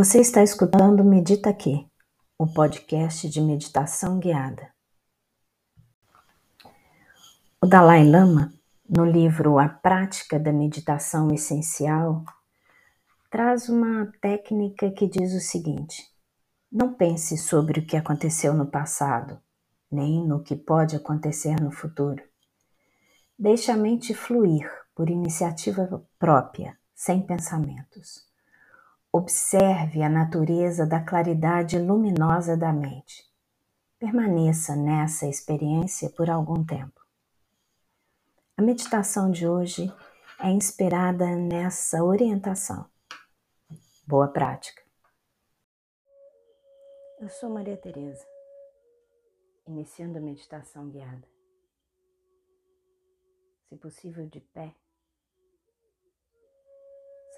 Você está escutando Medita Aqui, o podcast de meditação guiada. O Dalai Lama, no livro A Prática da Meditação Essencial, traz uma técnica que diz o seguinte: não pense sobre o que aconteceu no passado, nem no que pode acontecer no futuro. Deixe a mente fluir por iniciativa própria, sem pensamentos. Observe a natureza da claridade luminosa da mente. Permaneça nessa experiência por algum tempo. A meditação de hoje é inspirada nessa orientação. Boa prática. Eu sou Maria Tereza, iniciando a meditação guiada. Se possível de pé,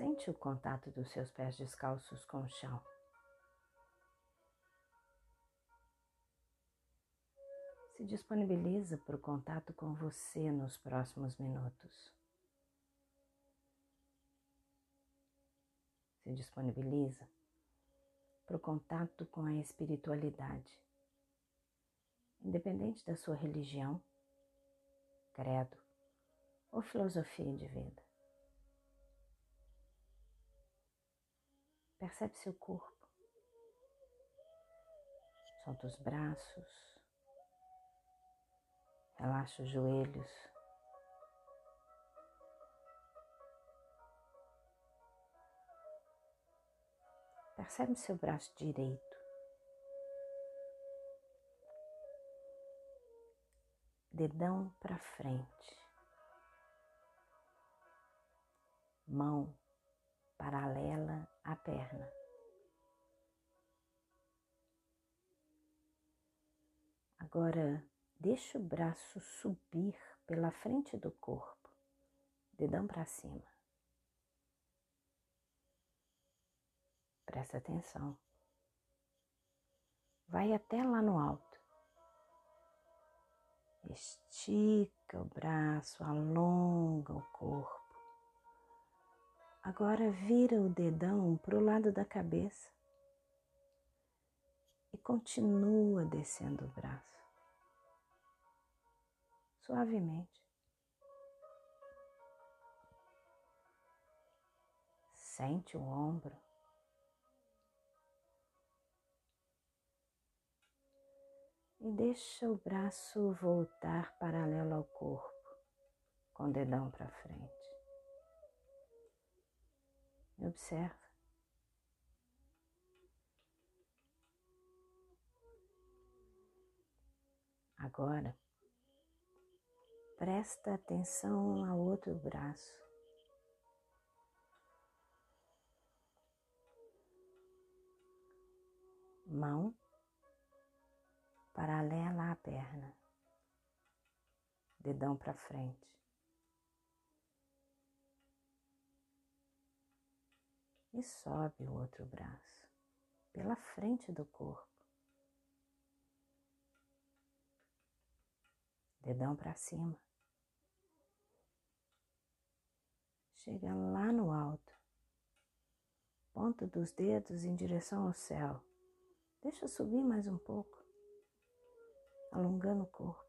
Sente o contato dos seus pés descalços com o chão. Se disponibiliza para o contato com você nos próximos minutos. Se disponibiliza para o contato com a espiritualidade, independente da sua religião, credo ou filosofia de vida. Percebe seu corpo. Solta os braços. Relaxa os joelhos. Percebe seu braço direito. Dedão para frente. Mão paralela à perna. Agora, deixa o braço subir pela frente do corpo, dedão para cima. Presta atenção. Vai até lá no alto. Estica o braço, alonga o corpo. Agora vira o dedão para o lado da cabeça e continua descendo o braço suavemente. Sente o ombro. E deixa o braço voltar paralelo ao corpo, com o dedão para frente. Observa. Agora, presta atenção ao outro braço. Mão paralela à perna, dedão para frente. E sobe o outro braço pela frente do corpo. Dedão para cima. Chega lá no alto. Ponta dos dedos em direção ao céu. Deixa subir mais um pouco, alongando o corpo.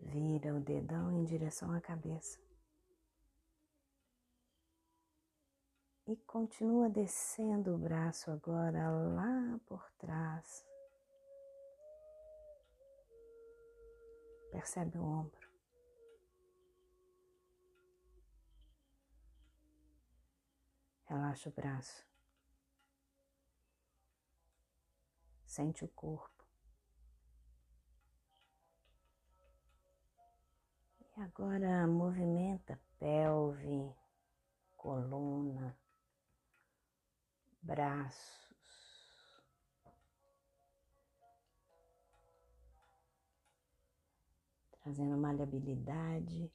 Vira o dedão em direção à cabeça. E continua descendo o braço agora lá por trás. Percebe o ombro. Relaxa o braço. Sente o corpo. E agora movimenta pelve, coluna, braços. Trazendo maleabilidade,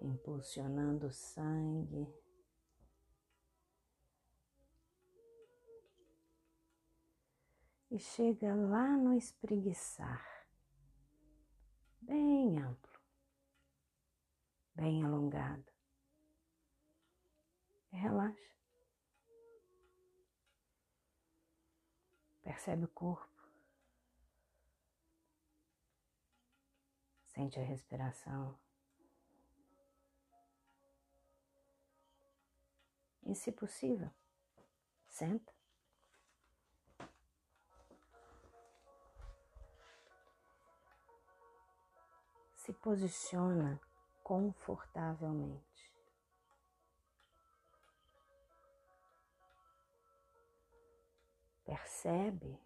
impulsionando o sangue. E chega lá no espreguiçar, bem amplo. bem alongado. Relaxa. Percebe o corpo. Sente a respiração. E, se possível, senta. Se posiciona confortavelmente. Percebe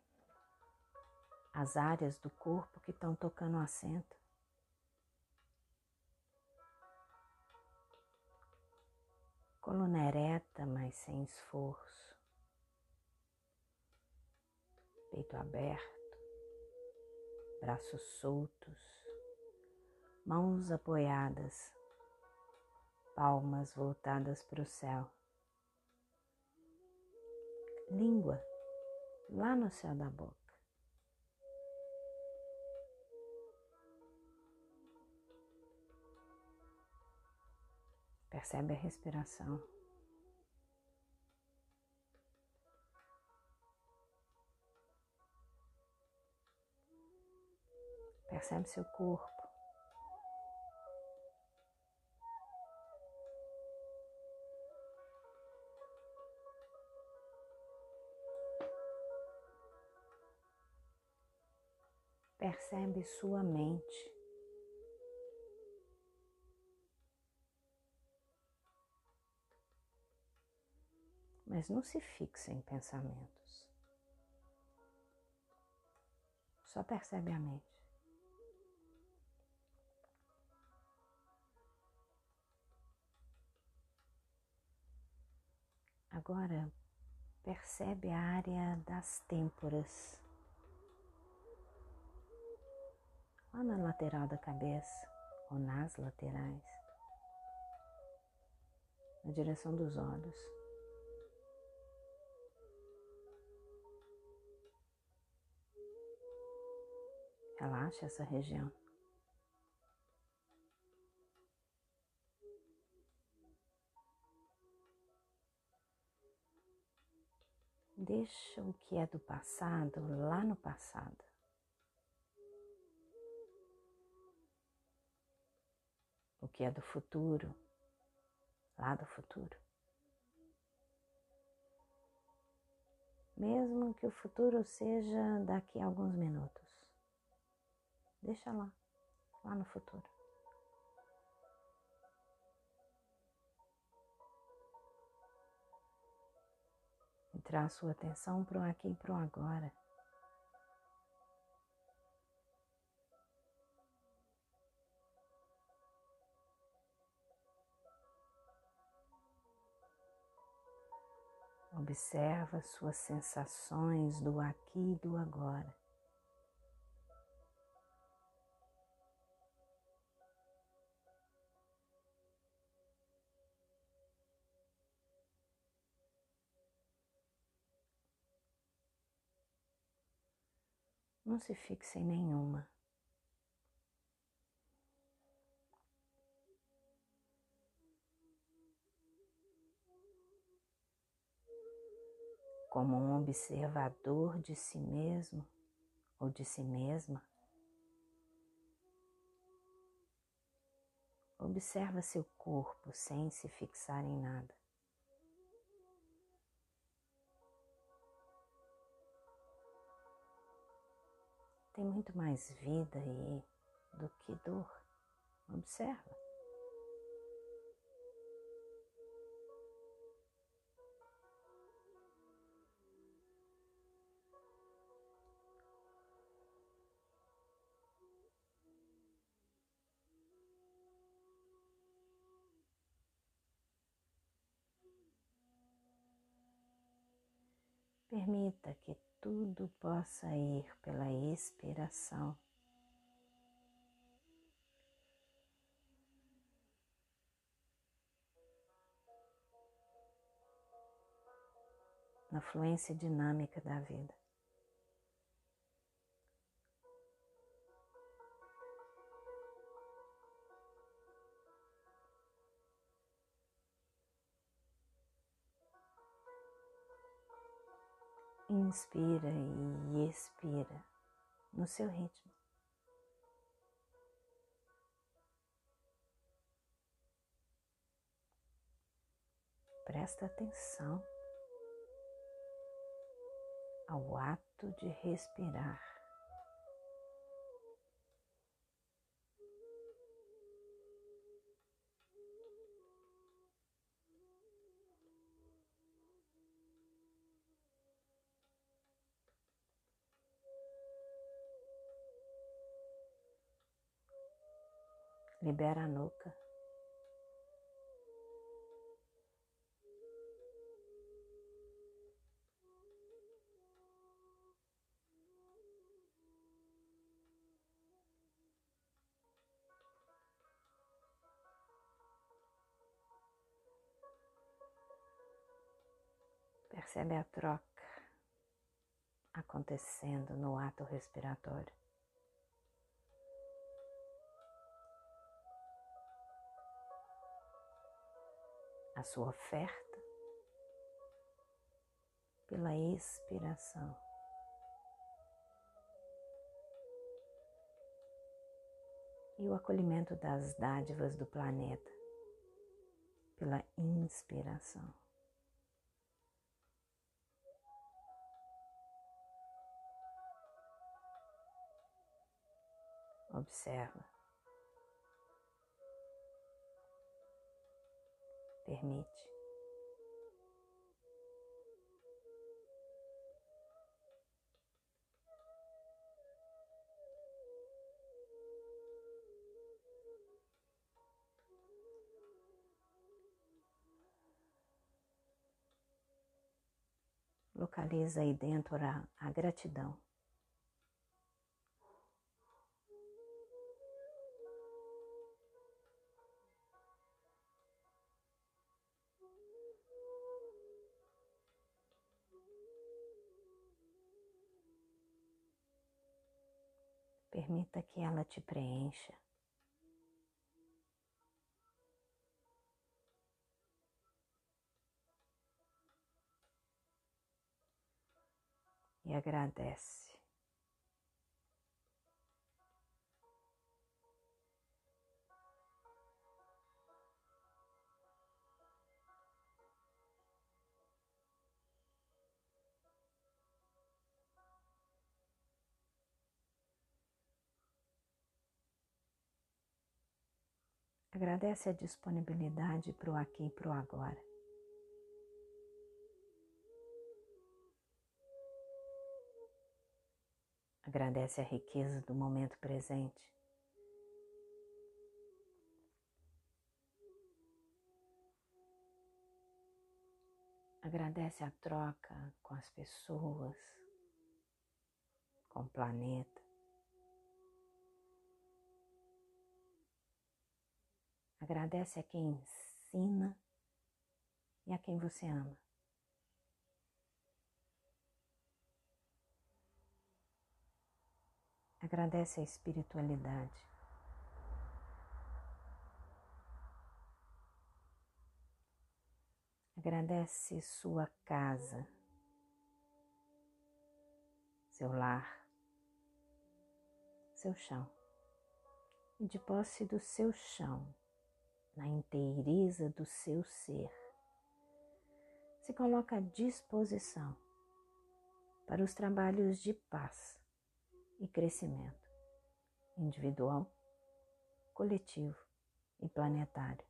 as áreas do corpo que estão tocando o assento. Coluna ereta, mas sem esforço. Peito aberto, braços soltos, mãos apoiadas, palmas voltadas para o céu. Língua lá no céu da boca. Percebe a respiração. Percebe seu corpo. Percebe sua mente. mas não se fixe em pensamentos. Só percebe a mente. Agora percebe a área das têmporas, lá na lateral da cabeça ou nas laterais, na direção dos olhos. Relaxa essa região. Deixa o que é do passado lá no passado. O que é do futuro lá do futuro. Mesmo que o futuro seja daqui a alguns minutos. Deixa lá, lá no futuro. E traz sua atenção para o aqui e para o agora. Observa suas sensações do aqui e do agora. Não se fixe em nenhuma. Como um observador de si mesmo ou de si mesma, observa seu corpo sem se fixar em nada. tem muito mais vida aí do que dor. Observa. Permita que tudo possa ir pela expiração. Na fluência dinâmica da vida. Inspira e expira no seu ritmo. Presta atenção ao ato de respirar. Libera a nuca. Percebe a troca acontecendo no ato respiratório. A sua oferta pela expiração. E o acolhimento das dádivas do planeta pela inspiração. Observa. Permite. Localiza aí dentro a, a gratidão. Permita que ela te preencha. E agradece. Agradece a disponibilidade para o aqui e para o agora. Agradece a riqueza do momento presente. Agradece a troca com as pessoas, com o planeta. Agradece a quem ensina e a quem você ama. Agradece a espiritualidade. Agradece sua casa, seu lar, seu chão. E de posse do seu chão, na inteireza do seu ser. Se coloca à disposição para os trabalhos de paz e crescimento individual, coletivo e planetário.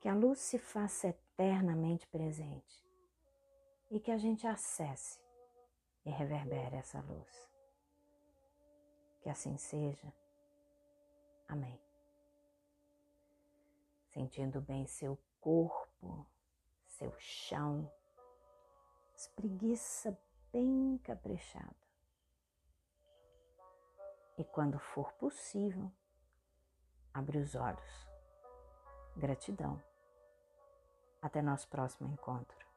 Que a luz se faça eternamente presente e que a gente acesse e reverbere essa luz. Que assim seja. Amém sentindo bem seu corpo, seu chão, espreguiça bem caprichada. E quando for possível, abre os olhos. Gratidão. Até nosso próximo encontro.